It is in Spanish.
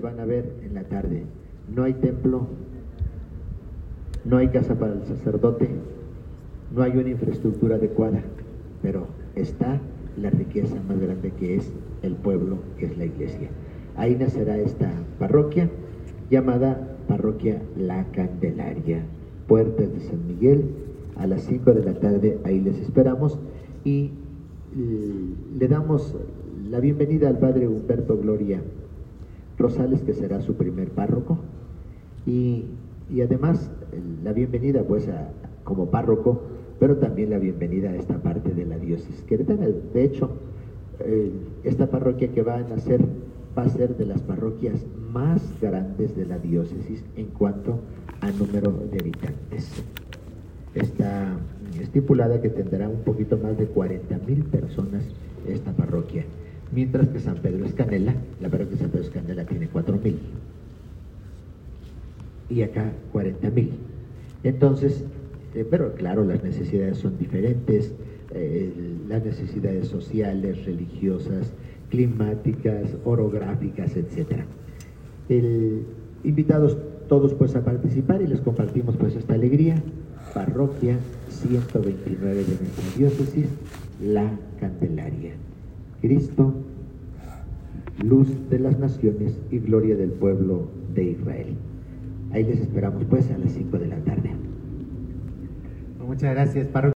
van a ver en la tarde. No hay templo, no hay casa para el sacerdote, no hay una infraestructura adecuada, pero está la riqueza más grande que es el pueblo, que es la iglesia. Ahí nacerá esta parroquia llamada Parroquia La Candelaria, Puertas de San Miguel, a las 5 de la tarde, ahí les esperamos y le damos la bienvenida al Padre Humberto Gloria Rosales, que será su primer párroco, y, además la bienvenida pues como párroco, pero también la bienvenida a esta parte de la diócesis queretana. De hecho, esta parroquia que va a nacer va a ser de las parroquias más grandes de la diócesis en cuanto a número de habitantes. Está estipulada que tendrá un poquito más de 40 mil personas esta parroquia mientras que San Pedro Escanela, la parroquia de San Pedro Escanela tiene 4.000 y acá 40.000. Entonces, eh, pero claro, las necesidades son diferentes, eh, las necesidades sociales, religiosas, climáticas, orográficas, etc. invitados todos pues a participar y les compartimos pues esta alegría. Parroquia 129 de nuestra diócesis, La Candelaria. Cristo, luz de las naciones y gloria del pueblo de Israel. Ahí les esperamos pues a las 5 de la tarde. Muchas gracias,